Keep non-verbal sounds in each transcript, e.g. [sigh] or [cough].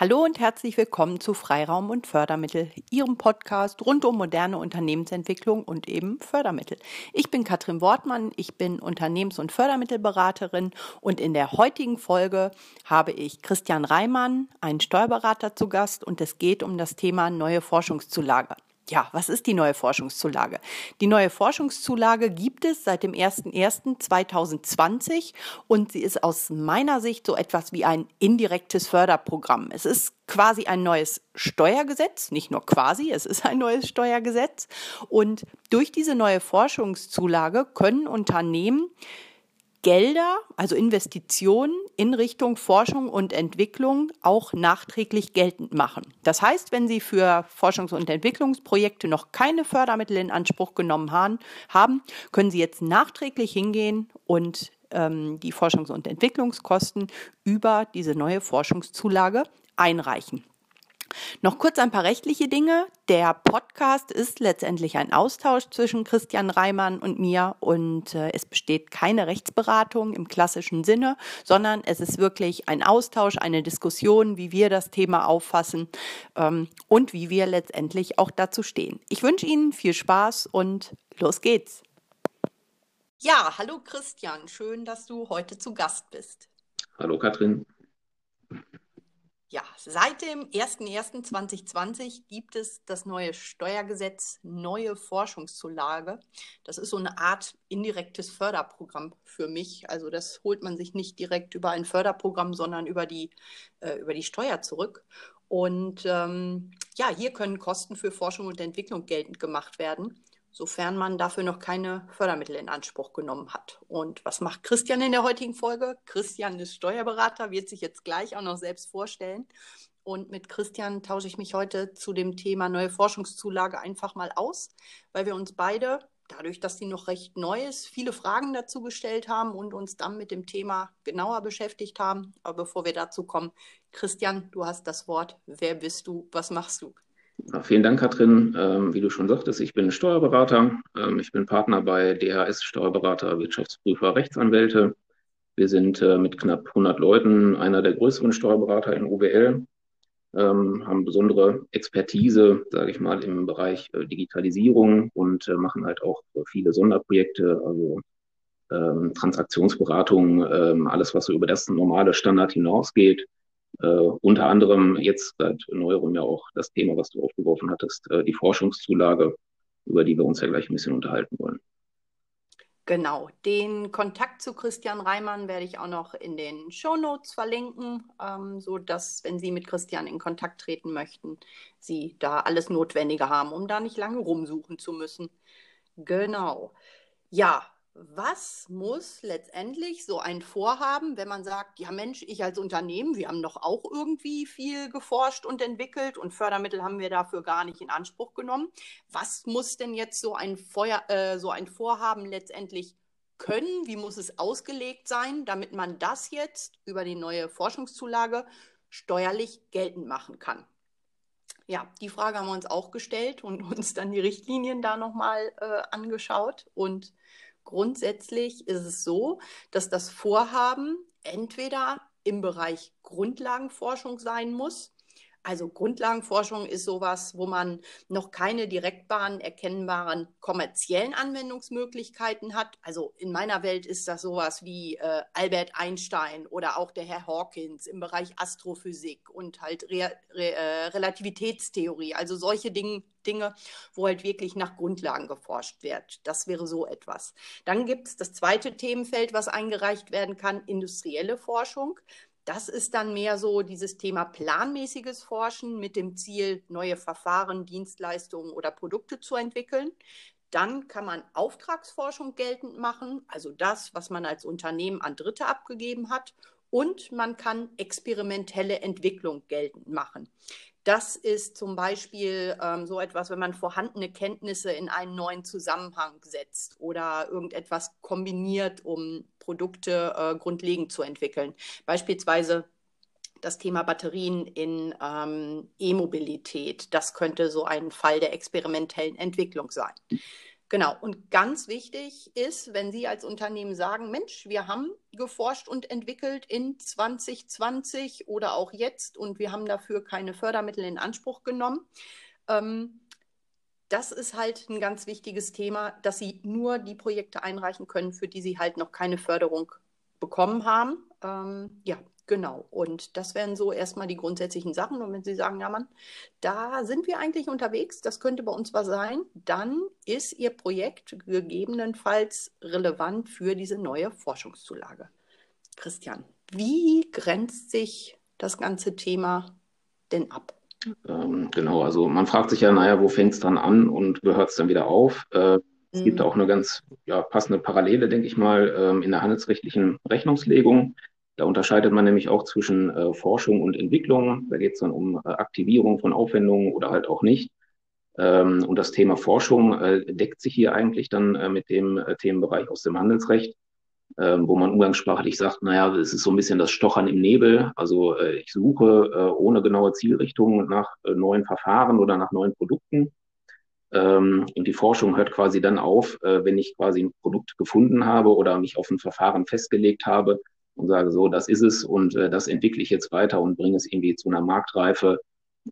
Hallo und herzlich willkommen zu Freiraum und Fördermittel, Ihrem Podcast rund um moderne Unternehmensentwicklung und eben Fördermittel. Ich bin Katrin Wortmann, ich bin Unternehmens- und Fördermittelberaterin und in der heutigen Folge habe ich Christian Reimann, einen Steuerberater zu Gast und es geht um das Thema neue Forschungszulage. Ja, was ist die neue Forschungszulage? Die neue Forschungszulage gibt es seit dem 01.01.2020 und sie ist aus meiner Sicht so etwas wie ein indirektes Förderprogramm. Es ist quasi ein neues Steuergesetz, nicht nur quasi, es ist ein neues Steuergesetz. Und durch diese neue Forschungszulage können Unternehmen Gelder, also Investitionen in Richtung Forschung und Entwicklung auch nachträglich geltend machen. Das heißt, wenn Sie für Forschungs- und Entwicklungsprojekte noch keine Fördermittel in Anspruch genommen haben, können Sie jetzt nachträglich hingehen und ähm, die Forschungs- und Entwicklungskosten über diese neue Forschungszulage einreichen. Noch kurz ein paar rechtliche Dinge. Der Podcast ist letztendlich ein Austausch zwischen Christian Reimann und mir und äh, es besteht keine Rechtsberatung im klassischen Sinne, sondern es ist wirklich ein Austausch, eine Diskussion, wie wir das Thema auffassen ähm, und wie wir letztendlich auch dazu stehen. Ich wünsche Ihnen viel Spaß und los geht's. Ja, hallo Christian, schön, dass du heute zu Gast bist. Hallo Katrin. Ja, seit dem 01.01.2020 gibt es das neue Steuergesetz, neue Forschungszulage. Das ist so eine Art indirektes Förderprogramm für mich. Also das holt man sich nicht direkt über ein Förderprogramm, sondern über die, äh, über die Steuer zurück. Und ähm, ja, hier können Kosten für Forschung und Entwicklung geltend gemacht werden sofern man dafür noch keine Fördermittel in Anspruch genommen hat. Und was macht Christian in der heutigen Folge? Christian ist Steuerberater, wird sich jetzt gleich auch noch selbst vorstellen. Und mit Christian tausche ich mich heute zu dem Thema neue Forschungszulage einfach mal aus, weil wir uns beide, dadurch, dass die noch recht neu ist, viele Fragen dazu gestellt haben und uns dann mit dem Thema genauer beschäftigt haben. Aber bevor wir dazu kommen, Christian, du hast das Wort. Wer bist du? Was machst du? Ja, vielen Dank, Katrin. Ähm, wie du schon sagtest, ich bin Steuerberater. Ähm, ich bin Partner bei DHS Steuerberater, Wirtschaftsprüfer, Rechtsanwälte. Wir sind äh, mit knapp 100 Leuten einer der größeren Steuerberater in OWL, ähm, haben besondere Expertise, sage ich mal, im Bereich äh, Digitalisierung und äh, machen halt auch viele Sonderprojekte, also ähm, Transaktionsberatung, ähm, alles, was so über das normale Standard hinausgeht. Äh, unter anderem jetzt seit neuerem ja auch das Thema, was du aufgeworfen hattest, äh, die Forschungszulage, über die wir uns ja gleich ein bisschen unterhalten wollen. Genau, den Kontakt zu Christian Reimann werde ich auch noch in den Show Notes verlinken, ähm, so dass, wenn Sie mit Christian in Kontakt treten möchten, Sie da alles Notwendige haben, um da nicht lange rumsuchen zu müssen. Genau. Ja, was muss letztendlich so ein Vorhaben, wenn man sagt, ja Mensch, ich als Unternehmen, wir haben doch auch irgendwie viel geforscht und entwickelt und Fördermittel haben wir dafür gar nicht in Anspruch genommen. Was muss denn jetzt so ein, Feuer, äh, so ein Vorhaben letztendlich können? Wie muss es ausgelegt sein, damit man das jetzt über die neue Forschungszulage steuerlich geltend machen kann? Ja, die Frage haben wir uns auch gestellt und [laughs] uns dann die Richtlinien da nochmal äh, angeschaut und Grundsätzlich ist es so, dass das Vorhaben entweder im Bereich Grundlagenforschung sein muss, also Grundlagenforschung ist sowas, wo man noch keine direktbaren, erkennbaren kommerziellen Anwendungsmöglichkeiten hat. Also in meiner Welt ist das sowas wie äh, Albert Einstein oder auch der Herr Hawkins im Bereich Astrophysik und halt Re Re äh, Relativitätstheorie. Also solche Dinge, Dinge, wo halt wirklich nach Grundlagen geforscht wird. Das wäre so etwas. Dann gibt es das zweite Themenfeld, was eingereicht werden kann, industrielle Forschung. Das ist dann mehr so dieses Thema planmäßiges Forschen mit dem Ziel, neue Verfahren, Dienstleistungen oder Produkte zu entwickeln. Dann kann man Auftragsforschung geltend machen, also das, was man als Unternehmen an Dritte abgegeben hat. Und man kann experimentelle Entwicklung geltend machen. Das ist zum Beispiel ähm, so etwas, wenn man vorhandene Kenntnisse in einen neuen Zusammenhang setzt oder irgendetwas kombiniert, um Produkte äh, grundlegend zu entwickeln. Beispielsweise das Thema Batterien in ähm, E-Mobilität. Das könnte so ein Fall der experimentellen Entwicklung sein. Genau. Und ganz wichtig ist, wenn Sie als Unternehmen sagen, Mensch, wir haben geforscht und entwickelt in 2020 oder auch jetzt und wir haben dafür keine Fördermittel in Anspruch genommen. Ähm, das ist halt ein ganz wichtiges Thema, dass Sie nur die Projekte einreichen können, für die Sie halt noch keine Förderung bekommen haben. Ähm, ja, Genau, und das wären so erstmal die grundsätzlichen Sachen. Und wenn Sie sagen, ja Mann, da sind wir eigentlich unterwegs, das könnte bei uns was sein, dann ist Ihr Projekt gegebenenfalls relevant für diese neue Forschungszulage. Christian, wie grenzt sich das ganze Thema denn ab? Ähm, genau, also man fragt sich ja, naja, wo fängt es dann an und wo hört es dann wieder auf? Äh, es mhm. gibt auch eine ganz ja, passende Parallele, denke ich mal, ähm, in der handelsrechtlichen Rechnungslegung. Da unterscheidet man nämlich auch zwischen äh, Forschung und Entwicklung. Da geht es dann um äh, Aktivierung von Aufwendungen oder halt auch nicht. Ähm, und das Thema Forschung äh, deckt sich hier eigentlich dann äh, mit dem äh, Themenbereich aus dem Handelsrecht, ähm, wo man umgangssprachlich sagt, naja, es ist so ein bisschen das Stochern im Nebel. Also äh, ich suche ohne genaue Zielrichtung nach neuen Verfahren oder nach neuen Produkten. Ähm, und die Forschung hört quasi dann auf, wenn ich quasi ein Produkt gefunden habe oder mich auf ein Verfahren festgelegt habe und sage so, das ist es und äh, das entwickle ich jetzt weiter und bringe es irgendwie zu einer Marktreife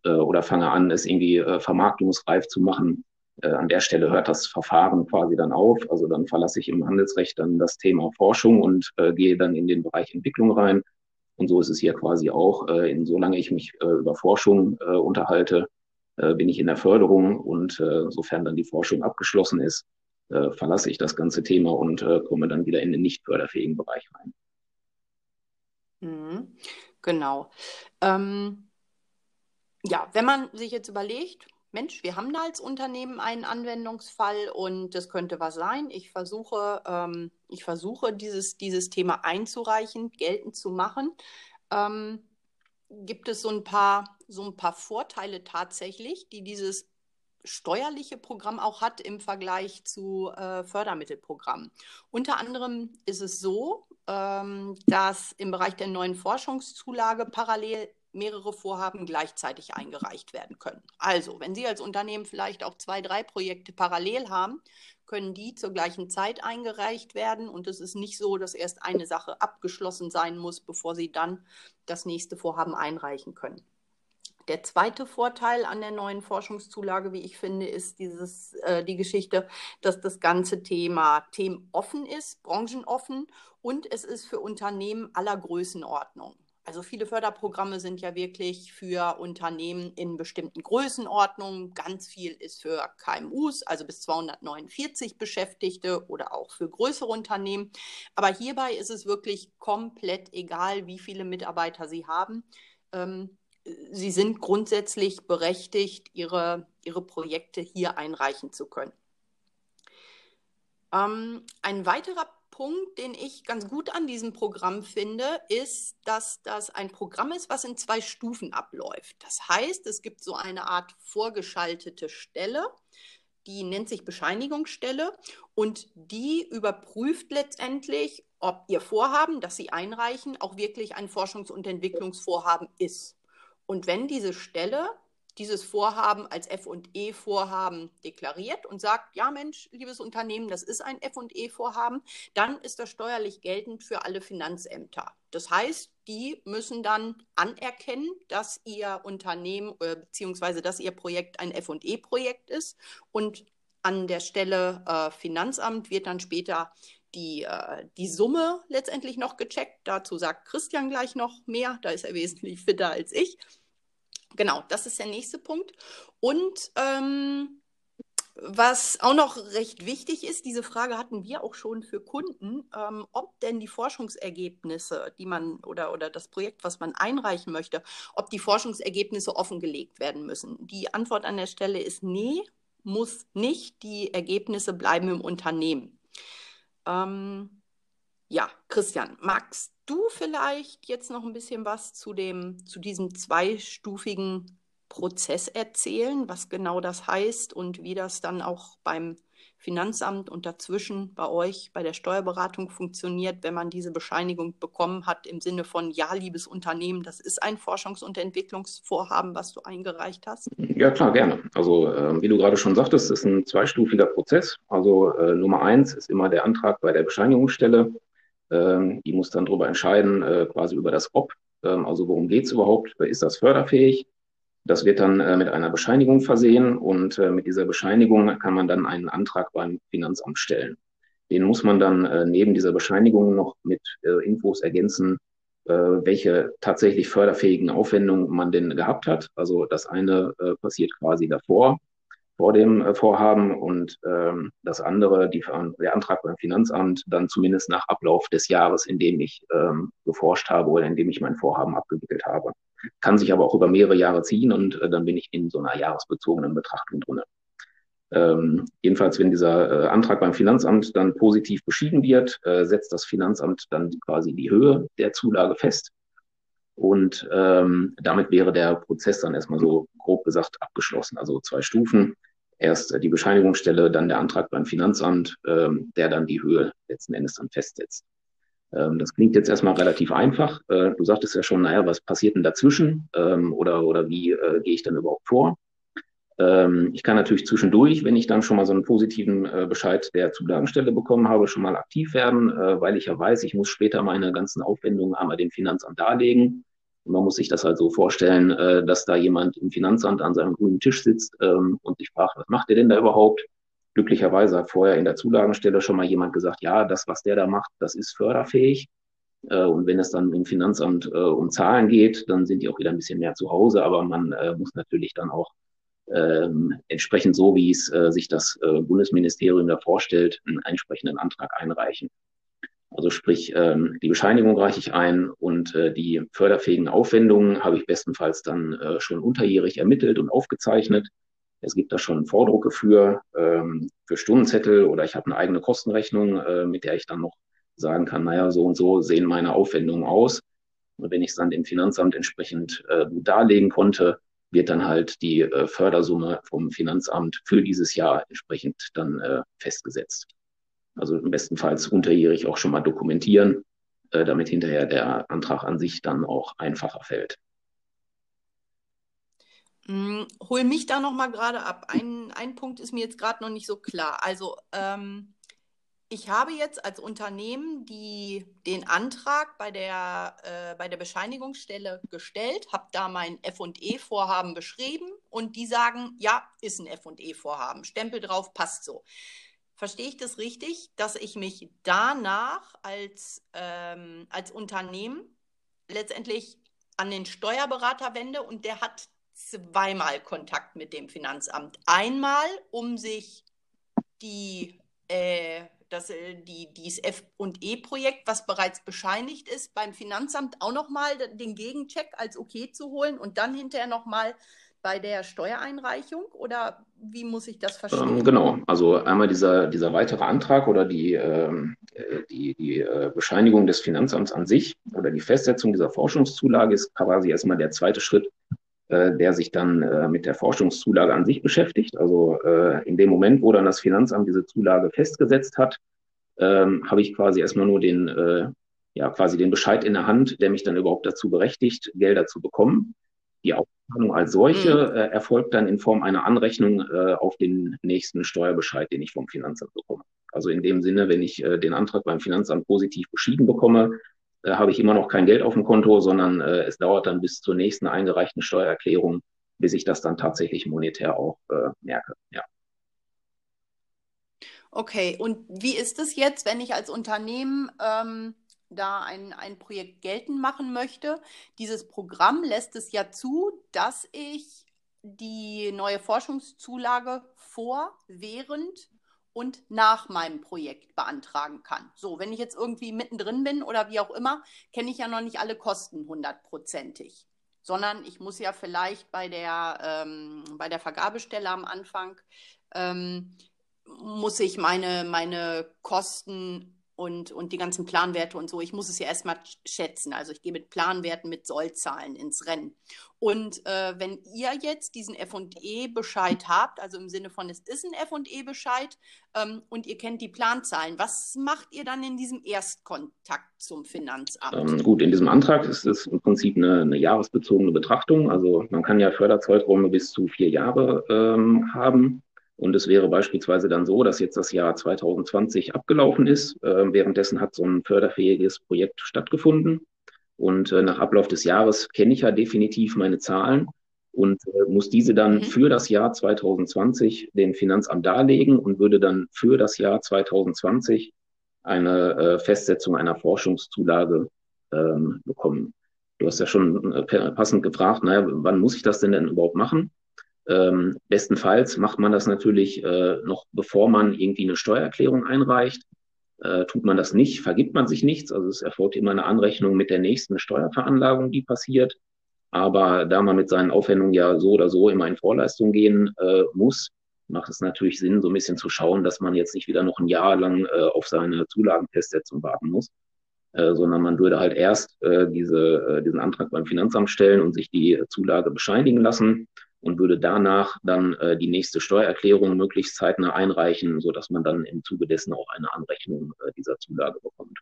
äh, oder fange an, es irgendwie äh, vermarktungsreif zu machen. Äh, an der Stelle hört das Verfahren quasi dann auf. Also dann verlasse ich im Handelsrecht dann das Thema Forschung und äh, gehe dann in den Bereich Entwicklung rein. Und so ist es hier quasi auch. Äh, in, solange ich mich äh, über Forschung äh, unterhalte, äh, bin ich in der Förderung und äh, sofern dann die Forschung abgeschlossen ist, äh, verlasse ich das ganze Thema und äh, komme dann wieder in den nicht förderfähigen Bereich rein. Mhm, genau. Ähm, ja, wenn man sich jetzt überlegt, Mensch, wir haben da als Unternehmen einen Anwendungsfall und das könnte was sein. Ich versuche, ähm, ich versuche dieses, dieses Thema einzureichen, geltend zu machen. Ähm, gibt es so ein paar, so ein paar Vorteile tatsächlich, die dieses steuerliche Programm auch hat im Vergleich zu äh, Fördermittelprogrammen. Unter anderem ist es so, dass im Bereich der neuen Forschungszulage parallel mehrere Vorhaben gleichzeitig eingereicht werden können. Also, wenn Sie als Unternehmen vielleicht auch zwei, drei Projekte parallel haben, können die zur gleichen Zeit eingereicht werden. Und es ist nicht so, dass erst eine Sache abgeschlossen sein muss, bevor Sie dann das nächste Vorhaben einreichen können. Der zweite Vorteil an der neuen Forschungszulage, wie ich finde, ist dieses, äh, die Geschichte, dass das ganze Thema themenoffen ist, branchenoffen und es ist für Unternehmen aller Größenordnung. Also viele Förderprogramme sind ja wirklich für Unternehmen in bestimmten Größenordnungen. Ganz viel ist für KMUs, also bis 249 Beschäftigte oder auch für größere Unternehmen. Aber hierbei ist es wirklich komplett egal, wie viele Mitarbeiter sie haben. Ähm, sie sind grundsätzlich berechtigt, ihre, ihre Projekte hier einreichen zu können. Ähm, ein weiterer Punkt, den ich ganz gut an diesem Programm finde, ist, dass das ein Programm ist, was in zwei Stufen abläuft. Das heißt, es gibt so eine Art vorgeschaltete Stelle, die nennt sich Bescheinigungsstelle und die überprüft letztendlich, ob Ihr Vorhaben, das Sie einreichen, auch wirklich ein Forschungs- und Entwicklungsvorhaben ist. Und wenn diese Stelle dieses Vorhaben als FE-Vorhaben deklariert und sagt, ja Mensch, liebes Unternehmen, das ist ein FE-Vorhaben, dann ist das steuerlich geltend für alle Finanzämter. Das heißt, die müssen dann anerkennen, dass ihr Unternehmen äh, bzw. dass ihr Projekt ein FE-Projekt ist und an der Stelle äh, Finanzamt wird dann später die, äh, die Summe letztendlich noch gecheckt. Dazu sagt Christian gleich noch mehr. Da ist er wesentlich fitter als ich. Genau, das ist der nächste Punkt. Und ähm, was auch noch recht wichtig ist, diese Frage hatten wir auch schon für Kunden, ähm, ob denn die Forschungsergebnisse, die man oder, oder das Projekt, was man einreichen möchte, ob die Forschungsergebnisse offengelegt werden müssen. Die Antwort an der Stelle ist nee, muss nicht. Die Ergebnisse bleiben im Unternehmen. Ähm, ja, Christian, magst du vielleicht jetzt noch ein bisschen was zu dem, zu diesem zweistufigen Prozess erzählen, was genau das heißt und wie das dann auch beim Finanzamt und dazwischen bei euch bei der Steuerberatung funktioniert, wenn man diese Bescheinigung bekommen hat im Sinne von, ja, liebes Unternehmen, das ist ein Forschungs- und Entwicklungsvorhaben, was du eingereicht hast? Ja, klar, gerne. Also äh, wie du gerade schon sagtest, ist ein zweistufiger Prozess. Also äh, Nummer eins ist immer der Antrag bei der Bescheinigungsstelle. Ähm, die muss dann darüber entscheiden, äh, quasi über das Ob. Ähm, also worum geht es überhaupt? Ist das förderfähig? Das wird dann äh, mit einer Bescheinigung versehen und äh, mit dieser Bescheinigung kann man dann einen Antrag beim Finanzamt stellen. Den muss man dann äh, neben dieser Bescheinigung noch mit äh, Infos ergänzen, äh, welche tatsächlich förderfähigen Aufwendungen man denn gehabt hat. Also das eine äh, passiert quasi davor, vor dem Vorhaben und ähm, das andere, die, der Antrag beim Finanzamt, dann zumindest nach Ablauf des Jahres, in dem ich ähm, geforscht habe oder in dem ich mein Vorhaben abgewickelt habe kann sich aber auch über mehrere Jahre ziehen und äh, dann bin ich in so einer jahresbezogenen Betrachtung drin. Ähm, jedenfalls, wenn dieser äh, Antrag beim Finanzamt dann positiv beschieden wird, äh, setzt das Finanzamt dann quasi die Höhe der Zulage fest. Und ähm, damit wäre der Prozess dann erstmal so grob gesagt abgeschlossen. Also zwei Stufen. Erst äh, die Bescheinigungsstelle, dann der Antrag beim Finanzamt, ähm, der dann die Höhe letzten Endes dann festsetzt. Ähm, das klingt jetzt erstmal relativ einfach. Äh, du sagtest ja schon, naja, was passiert denn dazwischen ähm, oder, oder wie äh, gehe ich dann überhaupt vor? Ähm, ich kann natürlich zwischendurch, wenn ich dann schon mal so einen positiven äh, Bescheid der Zulagenstelle bekommen habe, schon mal aktiv werden, weil ich ja weiß, ich muss später meine ganzen Aufwendungen einmal dem Finanzamt darlegen. Und man muss sich das halt so vorstellen, dass da jemand im Finanzamt an seinem grünen Tisch sitzt und sich fragt, was macht der denn da überhaupt? Glücklicherweise hat vorher in der Zulagenstelle schon mal jemand gesagt, ja, das, was der da macht, das ist förderfähig. Äh, und wenn es dann im Finanzamt äh, um Zahlen geht, dann sind die auch wieder ein bisschen mehr zu Hause. Aber man äh, muss natürlich dann auch ähm, entsprechend so, wie es äh, sich das äh, Bundesministerium da vorstellt, einen entsprechenden Antrag einreichen. Also sprich, ähm, die Bescheinigung reiche ich ein und äh, die förderfähigen Aufwendungen habe ich bestenfalls dann schon unterjährig ermittelt und aufgezeichnet. Es gibt da schon Vordrucke für, ähm, für Stundenzettel oder ich habe eine eigene Kostenrechnung, äh, mit der ich dann noch sagen kann, naja, so und so sehen meine Aufwendungen aus. Und wenn ich es dann dem Finanzamt entsprechend äh, darlegen konnte, wird dann halt die äh, Fördersumme vom Finanzamt für dieses Jahr entsprechend dann äh, festgesetzt. Also im bestenfalls unterjährig auch schon mal dokumentieren, äh, damit hinterher der Antrag an sich dann auch einfacher fällt. Hm, hol mich da noch mal gerade ab. Ein, ein Punkt ist mir jetzt gerade noch nicht so klar. Also ähm, ich habe jetzt als Unternehmen die, den Antrag bei der, äh, bei der Bescheinigungsstelle gestellt, habe da mein FE-Vorhaben beschrieben und die sagen, ja, ist ein FE-Vorhaben. Stempel drauf, passt so. Verstehe ich das richtig, dass ich mich danach als, ähm, als Unternehmen letztendlich an den Steuerberater wende und der hat zweimal Kontakt mit dem Finanzamt. Einmal, um sich die, äh, das, äh, die, dieses F&E-Projekt, was bereits bescheinigt ist, beim Finanzamt auch nochmal den Gegencheck als okay zu holen und dann hinterher nochmal bei der Steuereinreichung oder wie muss ich das verstehen? Ähm, genau, also einmal dieser, dieser weitere Antrag oder die, ähm, äh, die, die äh, Bescheinigung des Finanzamts an sich oder die Festsetzung dieser Forschungszulage ist quasi erstmal der zweite Schritt der sich dann äh, mit der Forschungszulage an sich beschäftigt. Also äh, in dem Moment, wo dann das Finanzamt diese Zulage festgesetzt hat, ähm, habe ich quasi erstmal nur den, äh, ja, quasi den Bescheid in der Hand, der mich dann überhaupt dazu berechtigt, Gelder zu bekommen. Die Aufzahlung als solche mhm. äh, erfolgt dann in Form einer Anrechnung äh, auf den nächsten Steuerbescheid, den ich vom Finanzamt bekomme. Also in dem Sinne, wenn ich äh, den Antrag beim Finanzamt positiv beschieden bekomme, äh, habe ich immer noch kein Geld auf dem Konto, sondern äh, es dauert dann bis zur nächsten eingereichten Steuererklärung, bis ich das dann tatsächlich monetär auch äh, merke. Ja. Okay, und wie ist es jetzt, wenn ich als Unternehmen ähm, da ein, ein Projekt geltend machen möchte? Dieses Programm lässt es ja zu, dass ich die neue Forschungszulage vor, während und nach meinem Projekt beantragen kann. So, wenn ich jetzt irgendwie mittendrin bin oder wie auch immer, kenne ich ja noch nicht alle Kosten hundertprozentig, sondern ich muss ja vielleicht bei der, ähm, bei der Vergabestelle am Anfang, ähm, muss ich meine, meine Kosten und, und die ganzen Planwerte und so. Ich muss es ja erstmal schätzen. Also ich gehe mit Planwerten, mit Sollzahlen ins Rennen. Und äh, wenn ihr jetzt diesen FE-Bescheid habt, also im Sinne von, es ist ein FE-Bescheid ähm, und ihr kennt die Planzahlen, was macht ihr dann in diesem Erstkontakt zum Finanzamt? Ähm, gut, in diesem Antrag ist es im Prinzip eine, eine, jahresbezogene Betrachtung. Also man kann ja Förderzeiträume bis zu vier Jahre ähm, haben. Und es wäre beispielsweise dann so, dass jetzt das Jahr 2020 abgelaufen ist. Äh, währenddessen hat so ein förderfähiges Projekt stattgefunden. Und äh, nach Ablauf des Jahres kenne ich ja definitiv meine Zahlen und äh, muss diese dann mhm. für das Jahr 2020 dem Finanzamt darlegen und würde dann für das Jahr 2020 eine äh, Festsetzung einer Forschungszulage ähm, bekommen. Du hast ja schon äh, passend gefragt, naja, wann muss ich das denn denn überhaupt machen? Ähm, bestenfalls macht man das natürlich äh, noch, bevor man irgendwie eine Steuererklärung einreicht. Äh, tut man das nicht, vergibt man sich nichts. Also es erfolgt immer eine Anrechnung mit der nächsten Steuerveranlagung, die passiert. Aber da man mit seinen Aufwendungen ja so oder so immer in Vorleistung gehen äh, muss, macht es natürlich Sinn, so ein bisschen zu schauen, dass man jetzt nicht wieder noch ein Jahr lang äh, auf seine Zulagenfestsetzung warten muss, äh, sondern man würde halt erst äh, diese, äh, diesen Antrag beim Finanzamt stellen und sich die Zulage bescheinigen lassen und würde danach dann äh, die nächste Steuererklärung möglichst zeitnah einreichen, so dass man dann im Zuge dessen auch eine Anrechnung äh, dieser Zulage bekommt.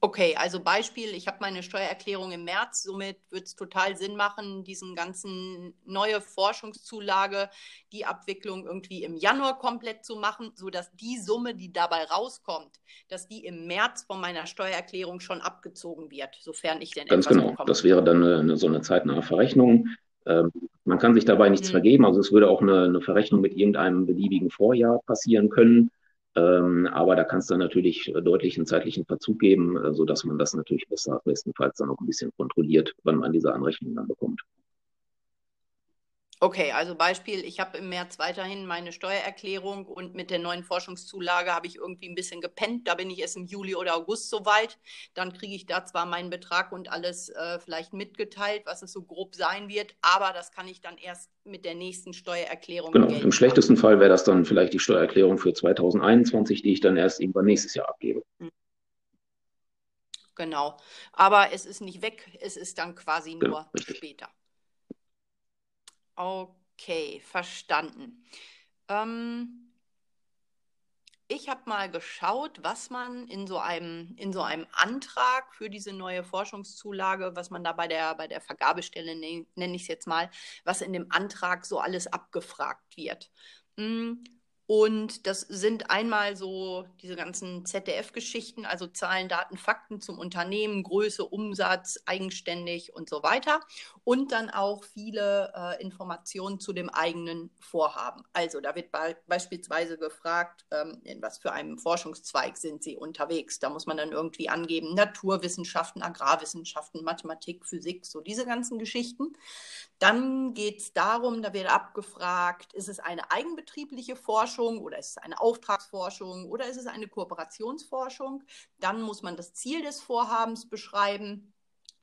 Okay, also Beispiel, ich habe meine Steuererklärung im März, somit wird es total Sinn machen, diesen ganzen neue Forschungszulage, die Abwicklung irgendwie im Januar komplett zu machen, sodass die Summe, die dabei rauskommt, dass die im März von meiner Steuererklärung schon abgezogen wird, sofern ich denn Ganz genau, bekomme. das wäre dann eine, so eine zeitnahe Verrechnung. Ähm, man kann sich dabei nichts mhm. vergeben, also es würde auch eine, eine Verrechnung mit irgendeinem beliebigen Vorjahr passieren können. Ähm, aber da kann es dann natürlich deutlich einen zeitlichen Verzug geben, äh, sodass man das natürlich besser, bestenfalls dann auch ein bisschen kontrolliert, wann man diese Anrechnung dann bekommt. Okay, also Beispiel, ich habe im März weiterhin meine Steuererklärung und mit der neuen Forschungszulage habe ich irgendwie ein bisschen gepennt. Da bin ich erst im Juli oder August soweit. Dann kriege ich da zwar meinen Betrag und alles äh, vielleicht mitgeteilt, was es so grob sein wird, aber das kann ich dann erst mit der nächsten Steuererklärung. Genau, im schlechtesten Fall wäre das dann vielleicht die Steuererklärung für 2021, die ich dann erst irgendwann nächstes Jahr abgebe. Hm. Genau, aber es ist nicht weg, es ist dann quasi genau, nur richtig. später. Okay, verstanden. Ähm, ich habe mal geschaut, was man in so einem, in so einem Antrag für diese neue Forschungszulage, was man da bei der, bei der Vergabestelle, ne, nenne ich es jetzt mal, was in dem Antrag so alles abgefragt wird. Hm, und das sind einmal so diese ganzen ZDF-Geschichten, also Zahlen, Daten, Fakten zum Unternehmen, Größe, Umsatz, eigenständig und so weiter. Und dann auch viele äh, Informationen zu dem eigenen Vorhaben. Also da wird be beispielsweise gefragt, ähm, in was für einem Forschungszweig sind Sie unterwegs. Da muss man dann irgendwie angeben, Naturwissenschaften, Agrarwissenschaften, Mathematik, Physik, so diese ganzen Geschichten. Dann geht es darum, da wird abgefragt, ist es eine eigenbetriebliche Forschung oder ist es eine Auftragsforschung oder ist es eine Kooperationsforschung? Dann muss man das Ziel des Vorhabens beschreiben,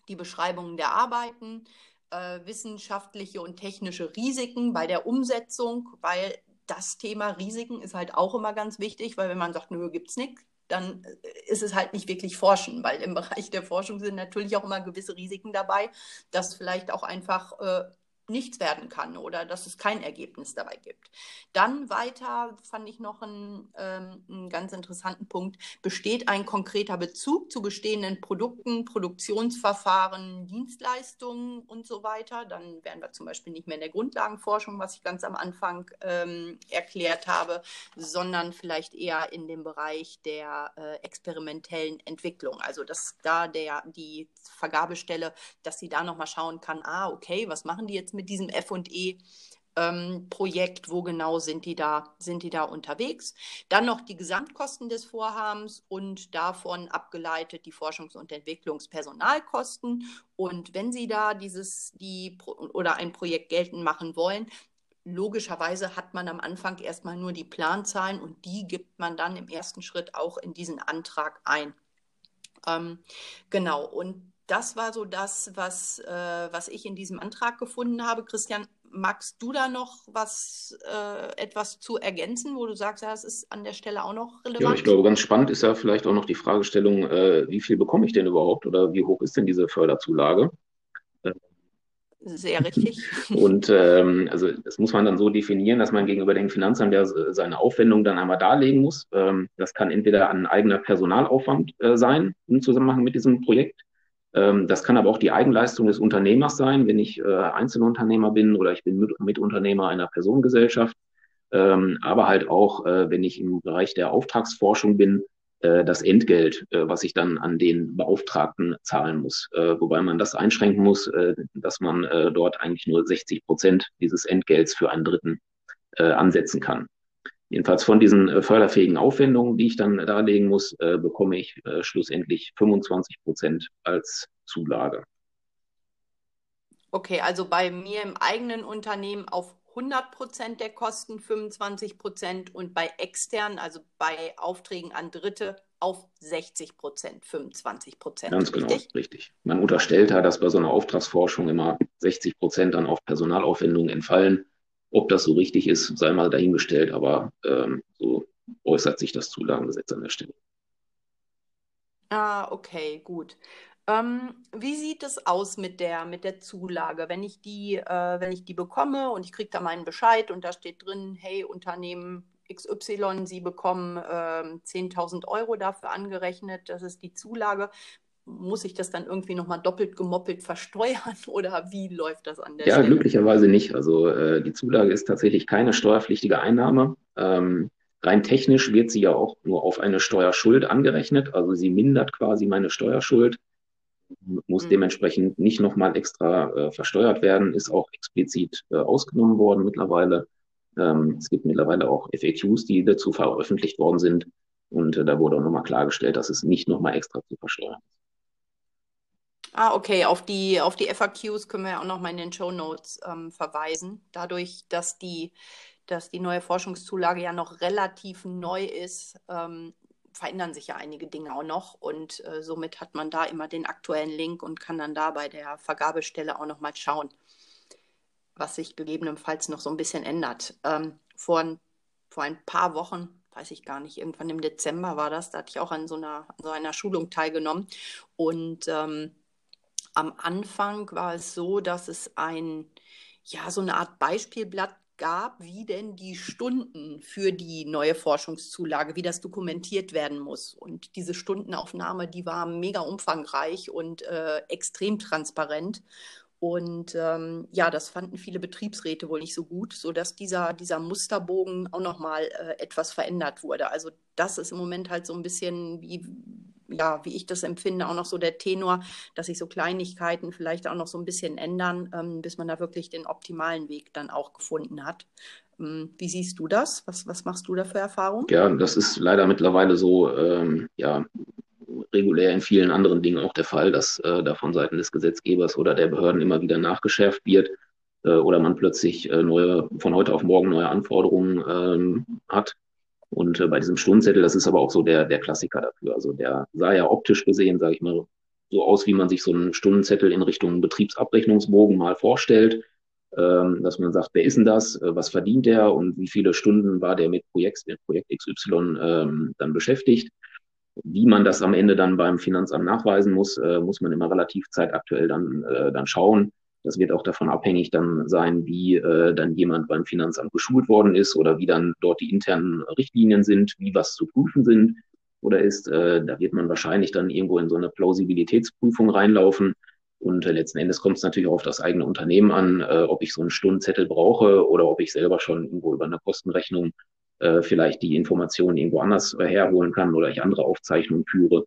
die Beschreibungen der Arbeiten, äh, wissenschaftliche und technische Risiken bei der Umsetzung, weil das Thema Risiken ist halt auch immer ganz wichtig, weil wenn man sagt, nö, gibt es nichts, dann äh, ist es halt nicht wirklich Forschen, weil im [laughs] Bereich der Forschung sind natürlich auch immer gewisse Risiken dabei, dass vielleicht auch einfach äh, nichts werden kann oder dass es kein Ergebnis dabei gibt. Dann weiter fand ich noch einen, ähm, einen, ganz interessanten Punkt. Besteht ein konkreter Bezug zu bestehenden Produkten, Produktionsverfahren, Dienstleistungen und so weiter? Dann wären wir zum Beispiel nicht mehr in der Grundlagenforschung, was ich ganz am Anfang ähm, erklärt habe, sondern vielleicht eher in dem Bereich der äh, experimentellen Entwicklung. Also dass da der, die Vergabestelle, dass sie da nochmal schauen kann, ah, okay, was machen die jetzt mit diesem FE. Ähm, Projekt, wo genau sind die da, sind die da unterwegs. Dann noch die Gesamtkosten des Vorhabens und davon abgeleitet die Forschungs- und Entwicklungspersonalkosten. Und wenn Sie da dieses, die oder ein Projekt geltend machen wollen, logischerweise hat man am Anfang erstmal nur die Planzahlen und die gibt man dann im ersten Schritt auch in diesen Antrag ein. Ähm, genau, und das war so das, was, äh, was ich in diesem Antrag gefunden habe. Christian, magst du da noch was, äh, etwas zu ergänzen, wo du sagst, ja, das ist an der Stelle auch noch relevant? Ja, ich glaube, ganz spannend ist ja vielleicht auch noch die Fragestellung, äh, wie viel bekomme ich denn überhaupt oder wie hoch ist denn diese Förderzulage? Sehr richtig. [laughs] Und ähm, also das muss man dann so definieren, dass man gegenüber dem Finanzamt ja seine Aufwendung dann einmal darlegen muss. Ähm, das kann entweder ein eigener Personalaufwand äh, sein im Zusammenhang mit diesem Projekt. Ähm, das kann aber auch die Eigenleistung des Unternehmers sein, wenn ich äh, Einzelunternehmer bin oder ich bin Mit Mitunternehmer einer Personengesellschaft. Ähm, aber halt auch, äh, wenn ich im Bereich der Auftragsforschung bin, äh, das Entgelt, was ich dann an den Beauftragten zahlen muss. Wobei man das einschränken muss, dass man dort eigentlich nur 60 Prozent dieses Entgelts für einen Dritten ansetzen kann. Jedenfalls von diesen förderfähigen Aufwendungen, die ich dann darlegen muss, bekomme ich schlussendlich 25 Prozent als Zulage. Okay, also bei mir im eigenen Unternehmen auf 100 Prozent der Kosten, 25 Prozent und bei externen, also bei Aufträgen an Dritte, auf 60 Prozent, 25 Prozent. Ganz genau, richtig? richtig. Man unterstellt ja, dass bei so einer Auftragsforschung immer 60 Prozent dann auf Personalaufwendungen entfallen. Ob das so richtig ist, sei mal dahingestellt, aber ähm, so äußert sich das Zulagengesetz an der Stelle. Ah, okay, gut. Ähm, wie sieht es aus mit der, mit der Zulage? Wenn ich die, äh, wenn ich die bekomme und ich kriege da meinen Bescheid und da steht drin, hey, Unternehmen XY, Sie bekommen äh, 10.000 Euro dafür angerechnet, das ist die Zulage. Muss ich das dann irgendwie nochmal doppelt gemoppelt versteuern [laughs] oder wie läuft das an der ja, Stelle? Ja, glücklicherweise nicht. Also äh, die Zulage ist tatsächlich keine steuerpflichtige Einnahme. Ähm, rein technisch wird sie ja auch nur auf eine Steuerschuld angerechnet. Also sie mindert quasi meine Steuerschuld muss mhm. dementsprechend nicht nochmal extra äh, versteuert werden, ist auch explizit äh, ausgenommen worden mittlerweile. Ähm, es gibt mittlerweile auch FAQs, die dazu veröffentlicht worden sind. Und äh, da wurde auch nochmal klargestellt, dass es nicht nochmal extra zu versteuern ist. Ah, okay. Auf die, auf die FAQs können wir auch nochmal in den Show Notes ähm, verweisen. Dadurch, dass die, dass die neue Forschungszulage ja noch relativ neu ist, ähm, verändern sich ja einige Dinge auch noch und äh, somit hat man da immer den aktuellen Link und kann dann da bei der Vergabestelle auch noch mal schauen, was sich gegebenenfalls noch so ein bisschen ändert. Ähm, vor, ein, vor ein paar Wochen, weiß ich gar nicht, irgendwann im Dezember war das, da hatte ich auch an so einer, an so einer Schulung teilgenommen und ähm, am Anfang war es so, dass es ein, ja, so eine Art Beispielblatt gab, wie denn die Stunden für die neue Forschungszulage, wie das dokumentiert werden muss. Und diese Stundenaufnahme, die war mega umfangreich und äh, extrem transparent. Und ähm, ja, das fanden viele Betriebsräte wohl nicht so gut, sodass dieser, dieser Musterbogen auch nochmal äh, etwas verändert wurde. Also das ist im Moment halt so ein bisschen wie, ja, wie ich das empfinde, auch noch so der Tenor, dass sich so Kleinigkeiten vielleicht auch noch so ein bisschen ändern, ähm, bis man da wirklich den optimalen Weg dann auch gefunden hat. Ähm, wie siehst du das? Was, was machst du da für Erfahrungen? Ja, das ist leider mittlerweile so, ähm, ja, regulär in vielen anderen Dingen auch der Fall, dass äh, da von Seiten des Gesetzgebers oder der Behörden immer wieder nachgeschärft wird äh, oder man plötzlich äh, neue, von heute auf morgen neue Anforderungen ähm, hat. Und äh, bei diesem Stundenzettel, das ist aber auch so der, der Klassiker dafür. Also der sah ja optisch gesehen, sage ich mal, so aus, wie man sich so einen Stundenzettel in Richtung Betriebsabrechnungsbogen mal vorstellt. Ähm, dass man sagt, wer ist denn das, äh, was verdient der und wie viele Stunden war der mit Projekt, mit Projekt XY ähm, dann beschäftigt. Wie man das am Ende dann beim Finanzamt nachweisen muss, äh, muss man immer relativ zeitaktuell dann, äh, dann schauen. Das wird auch davon abhängig dann sein, wie äh, dann jemand beim Finanzamt geschult worden ist oder wie dann dort die internen Richtlinien sind, wie was zu prüfen sind oder ist. Äh, da wird man wahrscheinlich dann irgendwo in so eine Plausibilitätsprüfung reinlaufen. Und äh, letzten Endes kommt es natürlich auch auf das eigene Unternehmen an, äh, ob ich so einen Stundenzettel brauche oder ob ich selber schon irgendwo über eine Kostenrechnung äh, vielleicht die Informationen irgendwo anders herholen kann oder ich andere Aufzeichnungen führe.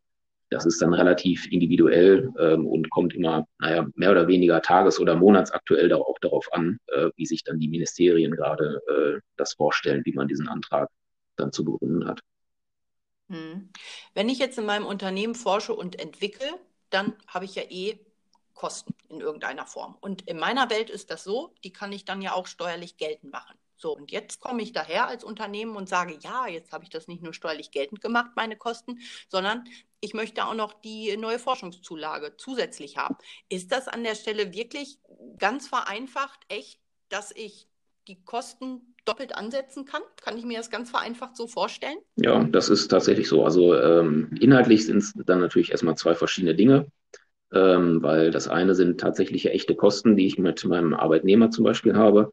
Das ist dann relativ individuell ähm, und kommt immer, naja, mehr oder weniger tages- oder monatsaktuell auch darauf an, äh, wie sich dann die Ministerien gerade äh, das vorstellen, wie man diesen Antrag dann zu begründen hat. Hm. Wenn ich jetzt in meinem Unternehmen forsche und entwickle, dann habe ich ja eh Kosten in irgendeiner Form. Und in meiner Welt ist das so, die kann ich dann ja auch steuerlich geltend machen. So, und jetzt komme ich daher als Unternehmen und sage, ja, jetzt habe ich das nicht nur steuerlich geltend gemacht, meine Kosten, sondern ich möchte auch noch die neue Forschungszulage zusätzlich haben. Ist das an der Stelle wirklich ganz vereinfacht echt, dass ich die Kosten doppelt ansetzen kann? Kann ich mir das ganz vereinfacht so vorstellen? Ja, das ist tatsächlich so. Also ähm, inhaltlich sind es dann natürlich erstmal zwei verschiedene Dinge, ähm, weil das eine sind tatsächliche echte Kosten, die ich mit meinem Arbeitnehmer zum Beispiel habe.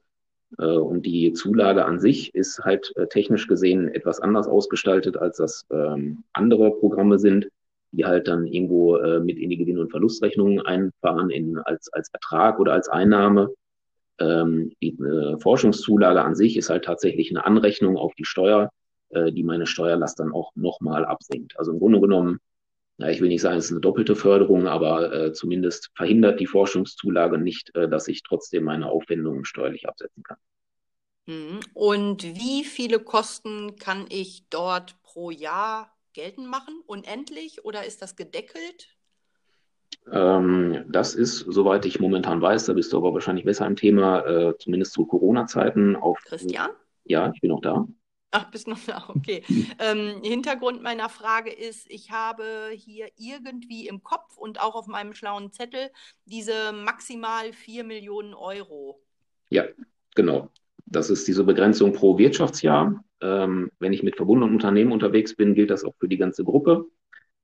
Äh, und die Zulage an sich ist halt äh, technisch gesehen etwas anders ausgestaltet, als das ähm, andere Programme sind, die halt dann irgendwo äh, mit in die Gewinn- und Verlustrechnungen einfahren in, als, als Ertrag oder als Einnahme. Ähm, die Forschungszulage an sich ist halt tatsächlich eine Anrechnung auf die Steuer, die meine Steuerlast dann auch nochmal absenkt. Also im Grunde genommen, ja, ich will nicht sagen, es ist eine doppelte Förderung, aber äh, zumindest verhindert die Forschungszulage nicht, äh, dass ich trotzdem meine Aufwendungen steuerlich absetzen kann. Mhm. Und wie viele Kosten kann ich dort pro Jahr geltend machen? Unendlich oder ist das gedeckelt? Ähm, das ist, soweit ich momentan weiß, da bist du aber wahrscheinlich besser im Thema, äh, zumindest zu Corona-Zeiten auf. Christian? Ja, ich bin noch da. Ach, bist noch da, okay. ähm, Hintergrund meiner Frage ist, ich habe hier irgendwie im Kopf und auch auf meinem schlauen Zettel diese maximal 4 Millionen Euro. Ja, genau. Das ist diese Begrenzung pro Wirtschaftsjahr. Ähm, wenn ich mit verbundenen Unternehmen unterwegs bin, gilt das auch für die ganze Gruppe.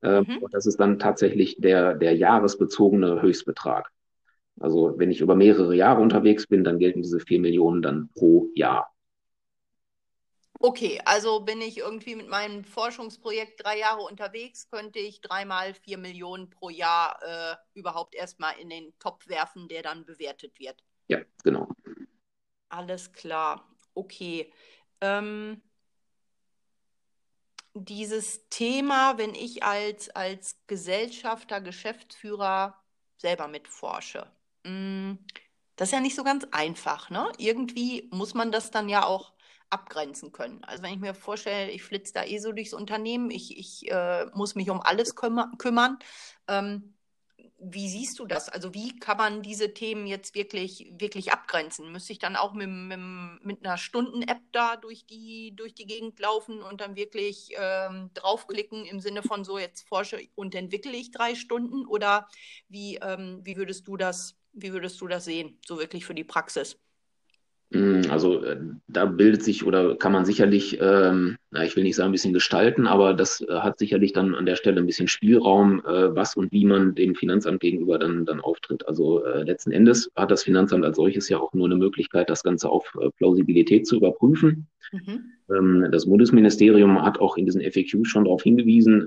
Äh, mhm. Und das ist dann tatsächlich der, der jahresbezogene Höchstbetrag. Also wenn ich über mehrere Jahre unterwegs bin, dann gelten diese 4 Millionen dann pro Jahr. Okay, also bin ich irgendwie mit meinem Forschungsprojekt drei Jahre unterwegs, könnte ich dreimal vier Millionen pro Jahr äh, überhaupt erstmal in den Topf werfen, der dann bewertet wird. Ja, genau. Alles klar. Okay. Ähm, dieses Thema, wenn ich als, als Gesellschafter, Geschäftsführer selber mitforsche, mm, das ist ja nicht so ganz einfach. Ne? Irgendwie muss man das dann ja auch abgrenzen können. Also wenn ich mir vorstelle, ich flitze da eh so durchs Unternehmen, ich, ich äh, muss mich um alles kümmer kümmern. Ähm, wie siehst du das? Also wie kann man diese Themen jetzt wirklich, wirklich abgrenzen? Müsste ich dann auch mit, mit, mit einer Stunden-App da durch die, durch die Gegend laufen und dann wirklich ähm, draufklicken im Sinne von so, jetzt forsche und entwickle ich drei Stunden? Oder wie, ähm, wie würdest du das, wie würdest du das sehen, so wirklich für die Praxis? Mm, also äh, da bildet sich oder kann man sicherlich, ähm, na, ich will nicht sagen ein bisschen gestalten, aber das äh, hat sicherlich dann an der Stelle ein bisschen Spielraum, äh, was und wie man dem Finanzamt gegenüber dann, dann auftritt. Also äh, letzten Endes hat das Finanzamt als solches ja auch nur eine Möglichkeit, das Ganze auf äh, Plausibilität zu überprüfen. Mhm. Ähm, das Bundesministerium hat auch in diesen FAQs schon darauf hingewiesen,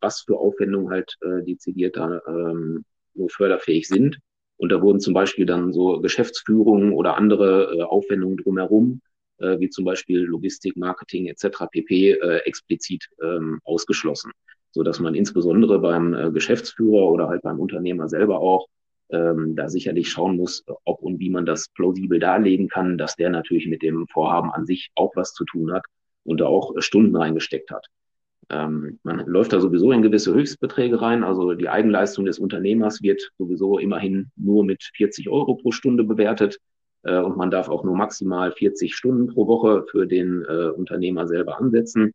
was für Aufwendungen halt äh, dezidiert da ähm, nur förderfähig sind. Und da wurden zum Beispiel dann so Geschäftsführungen oder andere äh, Aufwendungen drumherum, äh, wie zum Beispiel Logistik, Marketing etc. pp. Äh, explizit ähm, ausgeschlossen, so dass man insbesondere beim äh, Geschäftsführer oder halt beim Unternehmer selber auch ähm, da sicherlich schauen muss, ob und wie man das plausibel darlegen kann, dass der natürlich mit dem Vorhaben an sich auch was zu tun hat und da auch Stunden reingesteckt hat. Ähm, man läuft da sowieso in gewisse Höchstbeträge rein. Also die Eigenleistung des Unternehmers wird sowieso immerhin nur mit 40 Euro pro Stunde bewertet. Äh, und man darf auch nur maximal 40 Stunden pro Woche für den äh, Unternehmer selber ansetzen.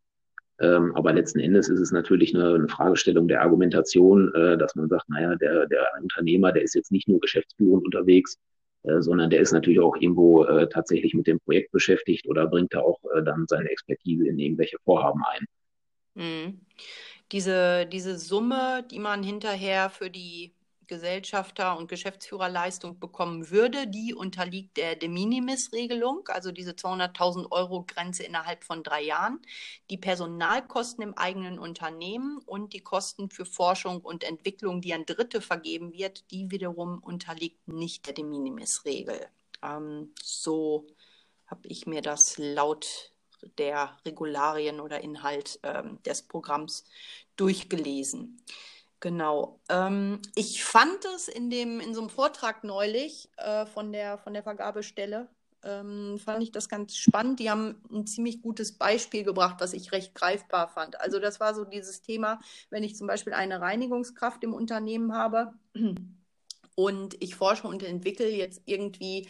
Ähm, aber letzten Endes ist es natürlich eine, eine Fragestellung der Argumentation, äh, dass man sagt, naja, der, der Unternehmer, der ist jetzt nicht nur geschäftsführend unterwegs, äh, sondern der ist natürlich auch irgendwo äh, tatsächlich mit dem Projekt beschäftigt oder bringt da auch äh, dann seine Expertise in irgendwelche Vorhaben ein. Mhm. Diese, diese Summe, die man hinterher für die Gesellschafter- und Geschäftsführerleistung bekommen würde, die unterliegt der De Minimis-Regelung, also diese 200.000 Euro Grenze innerhalb von drei Jahren. Die Personalkosten im eigenen Unternehmen und die Kosten für Forschung und Entwicklung, die an Dritte vergeben wird, die wiederum unterliegt nicht der De Minimis-Regel. Ähm, so habe ich mir das laut der Regularien oder Inhalt ähm, des Programms durchgelesen. Genau. Ähm, ich fand es in dem in so einem Vortrag neulich äh, von der von der Vergabestelle ähm, fand ich das ganz spannend. Die haben ein ziemlich gutes Beispiel gebracht, was ich recht greifbar fand. Also das war so dieses Thema, wenn ich zum Beispiel eine Reinigungskraft im Unternehmen habe [clears throat] und ich forsche und entwickle jetzt irgendwie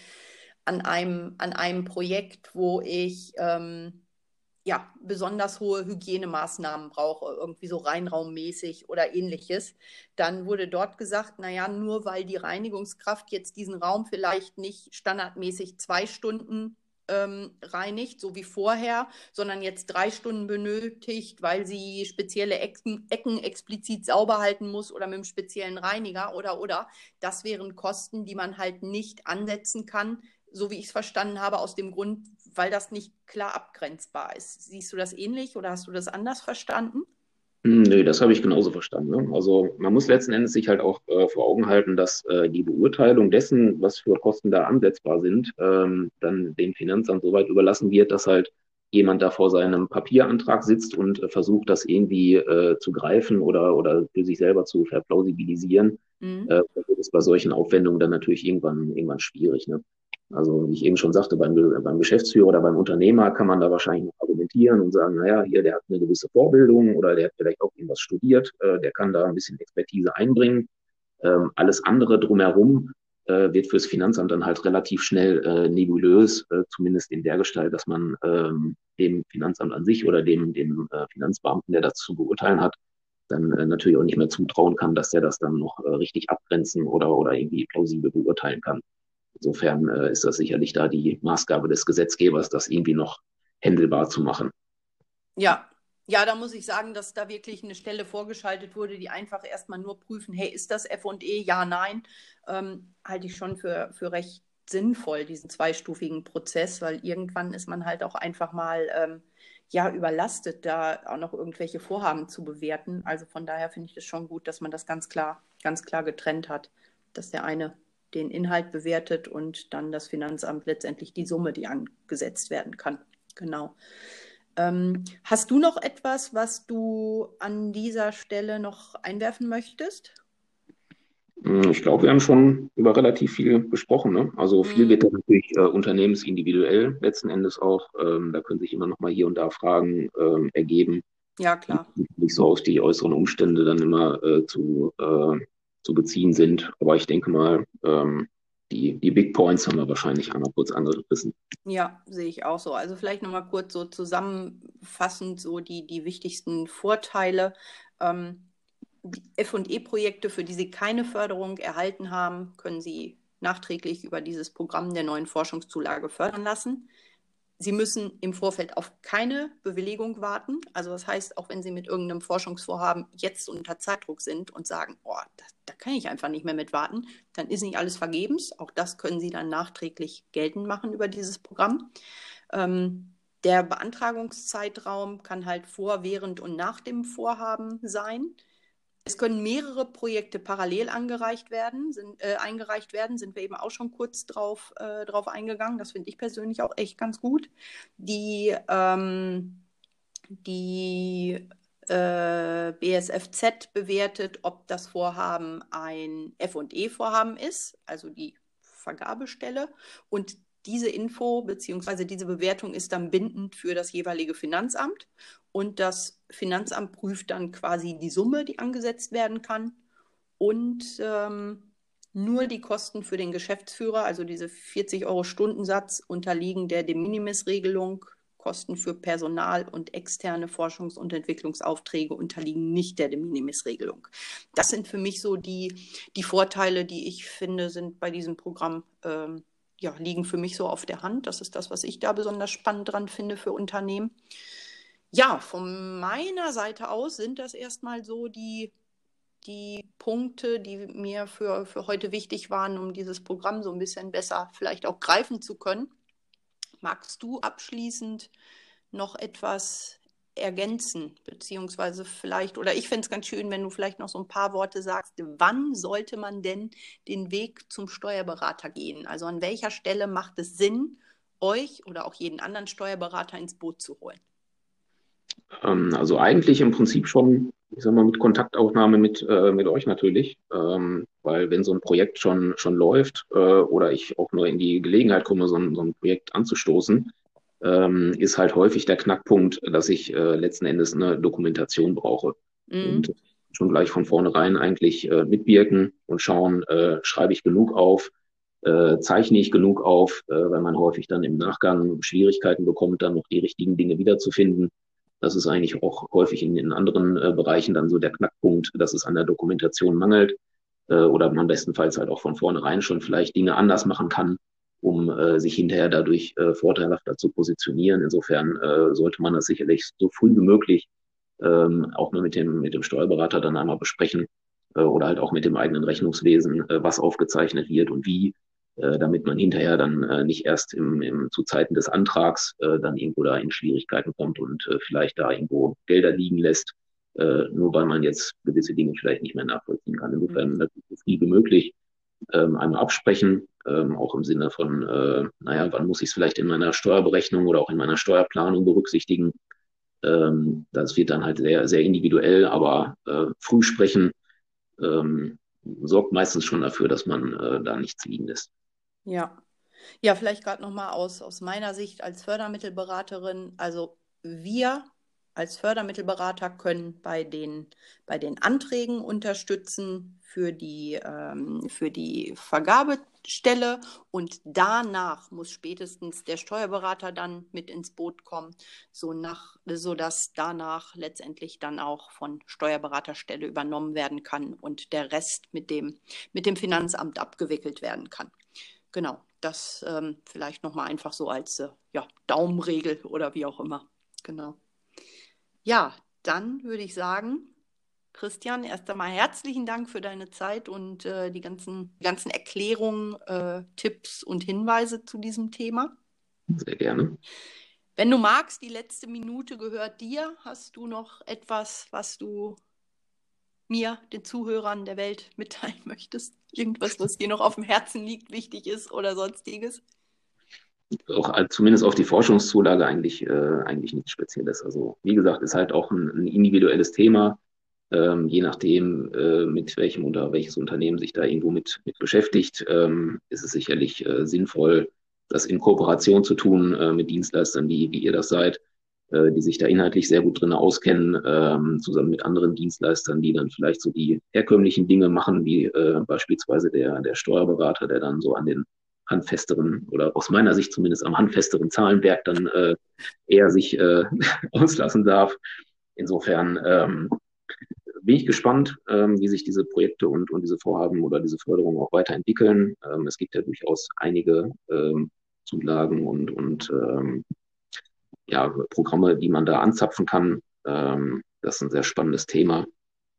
an einem, an einem Projekt, wo ich ähm, ja, besonders hohe Hygienemaßnahmen brauche, irgendwie so reinraummäßig oder ähnliches, dann wurde dort gesagt, naja, nur weil die Reinigungskraft jetzt diesen Raum vielleicht nicht standardmäßig zwei Stunden ähm, reinigt, so wie vorher, sondern jetzt drei Stunden benötigt, weil sie spezielle Ecken, Ecken explizit sauber halten muss oder mit einem speziellen Reiniger oder oder. Das wären Kosten, die man halt nicht ansetzen kann, so wie ich es verstanden habe, aus dem Grund, weil das nicht klar abgrenzbar ist. Siehst du das ähnlich oder hast du das anders verstanden? Hm, nö, das habe ich genauso verstanden. Ne? Also man muss letzten Endes sich halt auch äh, vor Augen halten, dass äh, die Beurteilung dessen, was für Kosten da ansetzbar sind, ähm, dann dem Finanzamt so weit überlassen wird, dass halt jemand da vor seinem Papierantrag sitzt und äh, versucht, das irgendwie äh, zu greifen oder, oder für sich selber zu verplausibilisieren. Mhm. Äh, das ist bei solchen Aufwendungen dann natürlich irgendwann, irgendwann schwierig. Ne? Also wie ich eben schon sagte, beim, beim Geschäftsführer oder beim Unternehmer kann man da wahrscheinlich noch argumentieren und sagen, naja, hier, der hat eine gewisse Vorbildung oder der hat vielleicht auch irgendwas studiert, äh, der kann da ein bisschen Expertise einbringen. Ähm, alles andere drumherum äh, wird fürs Finanzamt dann halt relativ schnell äh, nebulös, äh, zumindest in der Gestalt, dass man ähm, dem Finanzamt an sich oder dem, dem äh, Finanzbeamten, der das zu beurteilen hat, dann äh, natürlich auch nicht mehr zutrauen kann, dass der das dann noch äh, richtig abgrenzen oder, oder irgendwie plausibel beurteilen kann. Insofern äh, ist das sicherlich da die Maßgabe des Gesetzgebers, das irgendwie noch händelbar zu machen. Ja, ja, da muss ich sagen, dass da wirklich eine Stelle vorgeschaltet wurde, die einfach erstmal nur prüfen, hey, ist das FE? Ja, nein. Ähm, halte ich schon für, für recht sinnvoll, diesen zweistufigen Prozess, weil irgendwann ist man halt auch einfach mal ähm, ja überlastet, da auch noch irgendwelche Vorhaben zu bewerten. Also von daher finde ich es schon gut, dass man das ganz klar, ganz klar getrennt hat, dass der eine den Inhalt bewertet und dann das Finanzamt letztendlich die Summe, die angesetzt werden kann. Genau. Ähm, hast du noch etwas, was du an dieser Stelle noch einwerfen möchtest? Hm, ich glaube, wir haben schon über relativ viel gesprochen. Ne? Also viel mhm. wird dann natürlich äh, unternehmensindividuell letzten Endes auch. Ähm, da können sich immer noch mal hier und da Fragen ähm, ergeben. Ja, klar. Nicht so auf die äußeren Umstände dann immer äh, zu äh, zu beziehen sind. Aber ich denke mal, ähm, die, die Big Points haben wir wahrscheinlich einmal kurz angerissen. Ja, sehe ich auch so. Also vielleicht nochmal kurz so zusammenfassend so die, die wichtigsten Vorteile. Ähm, FE-Projekte, für die Sie keine Förderung erhalten haben, können Sie nachträglich über dieses Programm der neuen Forschungszulage fördern lassen. Sie müssen im Vorfeld auf keine Bewilligung warten. Also das heißt, auch wenn Sie mit irgendeinem Forschungsvorhaben jetzt unter Zeitdruck sind und sagen, oh, da, da kann ich einfach nicht mehr mit warten, dann ist nicht alles vergebens. Auch das können Sie dann nachträglich geltend machen über dieses Programm. Ähm, der Beantragungszeitraum kann halt vor, während und nach dem Vorhaben sein. Es können mehrere Projekte parallel angereicht werden, sind, äh, eingereicht werden, sind wir eben auch schon kurz drauf, äh, drauf eingegangen. Das finde ich persönlich auch echt ganz gut. Die, ähm, die äh, BSFZ bewertet, ob das Vorhaben ein FE-Vorhaben ist, also die Vergabestelle. Und diese Info bzw. diese Bewertung ist dann bindend für das jeweilige Finanzamt und das Finanzamt prüft dann quasi die Summe, die angesetzt werden kann und ähm, nur die Kosten für den Geschäftsführer, also diese 40 Euro Stundensatz, unterliegen der De Minimis-Regelung. Kosten für Personal und externe Forschungs- und Entwicklungsaufträge unterliegen nicht der De Minimis-Regelung. Das sind für mich so die, die Vorteile, die ich finde, sind bei diesem Programm ähm, ja, liegen für mich so auf der Hand. Das ist das, was ich da besonders spannend dran finde für Unternehmen. Ja, von meiner Seite aus sind das erstmal so die, die Punkte, die mir für, für heute wichtig waren, um dieses Programm so ein bisschen besser vielleicht auch greifen zu können. Magst du abschließend noch etwas ergänzen, beziehungsweise vielleicht, oder ich fände es ganz schön, wenn du vielleicht noch so ein paar Worte sagst, wann sollte man denn den Weg zum Steuerberater gehen? Also an welcher Stelle macht es Sinn, euch oder auch jeden anderen Steuerberater ins Boot zu holen? Ähm, also eigentlich im Prinzip schon, ich sag mal, mit Kontaktaufnahme mit, äh, mit euch natürlich, ähm, weil wenn so ein Projekt schon, schon läuft äh, oder ich auch nur in die Gelegenheit komme, so ein, so ein Projekt anzustoßen, ähm, ist halt häufig der Knackpunkt, dass ich äh, letzten Endes eine Dokumentation brauche. Mhm. Und schon gleich von vornherein eigentlich äh, mitwirken und schauen, äh, schreibe ich genug auf, äh, zeichne ich genug auf, äh, weil man häufig dann im Nachgang Schwierigkeiten bekommt, dann noch die richtigen Dinge wiederzufinden. Das ist eigentlich auch häufig in, in anderen äh, Bereichen dann so der Knackpunkt, dass es an der Dokumentation mangelt äh, oder man bestenfalls halt auch von vornherein schon vielleicht Dinge anders machen kann, um äh, sich hinterher dadurch äh, vorteilhafter zu positionieren. Insofern äh, sollte man das sicherlich so früh wie möglich ähm, auch nur mit dem, mit dem Steuerberater dann einmal besprechen äh, oder halt auch mit dem eigenen Rechnungswesen, äh, was aufgezeichnet wird und wie, äh, damit man hinterher dann äh, nicht erst im, im, zu Zeiten des Antrags äh, dann irgendwo da in Schwierigkeiten kommt und äh, vielleicht da irgendwo Gelder liegen lässt, äh, nur weil man jetzt gewisse Dinge vielleicht nicht mehr nachvollziehen kann. Insofern natürlich so viel wie möglich ähm, einmal absprechen, ähm, auch im Sinne von, äh, naja, wann muss ich es vielleicht in meiner Steuerberechnung oder auch in meiner Steuerplanung berücksichtigen. Ähm, das wird dann halt sehr, sehr individuell, aber äh, früh sprechen ähm, sorgt meistens schon dafür, dass man äh, da nichts liegen lässt. Ja. Ja, vielleicht gerade nochmal aus, aus meiner Sicht als Fördermittelberaterin. Also wir als Fördermittelberater können bei den, bei den Anträgen unterstützen für die, ähm, für die Vergabestelle und danach muss spätestens der Steuerberater dann mit ins Boot kommen, so nach, sodass danach letztendlich dann auch von Steuerberaterstelle übernommen werden kann und der Rest mit dem, mit dem Finanzamt abgewickelt werden kann. Genau, das ähm, vielleicht nochmal einfach so als äh, ja, Daumenregel oder wie auch immer. Genau. Ja, dann würde ich sagen, Christian, erst einmal herzlichen Dank für deine Zeit und äh, die ganzen, ganzen Erklärungen, äh, Tipps und Hinweise zu diesem Thema. Sehr gerne. Wenn du magst, die letzte Minute gehört dir. Hast du noch etwas, was du mir, den Zuhörern der Welt mitteilen möchtest? Irgendwas, was dir noch auf dem Herzen liegt, wichtig ist oder sonstiges? auch zumindest auf die Forschungszulage eigentlich, äh, eigentlich nichts Spezielles. Also wie gesagt, ist halt auch ein, ein individuelles Thema. Ähm, je nachdem, äh, mit welchem oder welches Unternehmen sich da irgendwo mit, mit beschäftigt, ähm, ist es sicherlich äh, sinnvoll, das in Kooperation zu tun äh, mit Dienstleistern, wie, wie ihr das seid, äh, die sich da inhaltlich sehr gut drin auskennen, ähm, zusammen mit anderen Dienstleistern, die dann vielleicht so die herkömmlichen Dinge machen, wie äh, beispielsweise der, der Steuerberater, der dann so an den handfesteren oder aus meiner Sicht zumindest am handfesteren Zahlenwerk dann äh, eher sich [laughs] auslassen darf. Insofern ähm, bin ich gespannt, ähm, wie sich diese Projekte und, und diese Vorhaben oder diese Förderung auch weiterentwickeln. Ähm, es gibt ja durchaus einige ähm, Zulagen und, und ähm, ja, Programme, die man da anzapfen kann. Ähm, das ist ein sehr spannendes Thema.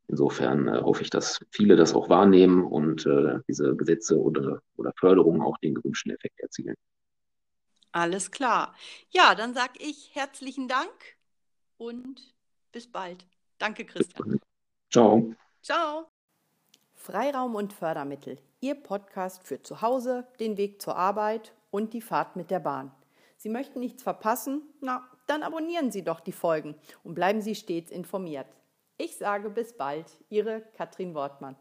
Insofern äh, hoffe ich, dass viele das auch wahrnehmen und äh, diese Gesetze oder, oder Förderungen auch den gewünschten Effekt erzielen. Alles klar. Ja, dann sage ich herzlichen Dank und bis bald. Danke, Christian. Ciao. Ciao. Freiraum und Fördermittel. Ihr Podcast für zu Hause, den Weg zur Arbeit und die Fahrt mit der Bahn. Sie möchten nichts verpassen? Na, dann abonnieren Sie doch die Folgen und bleiben Sie stets informiert. Ich sage bis bald, Ihre Katrin Wortmann.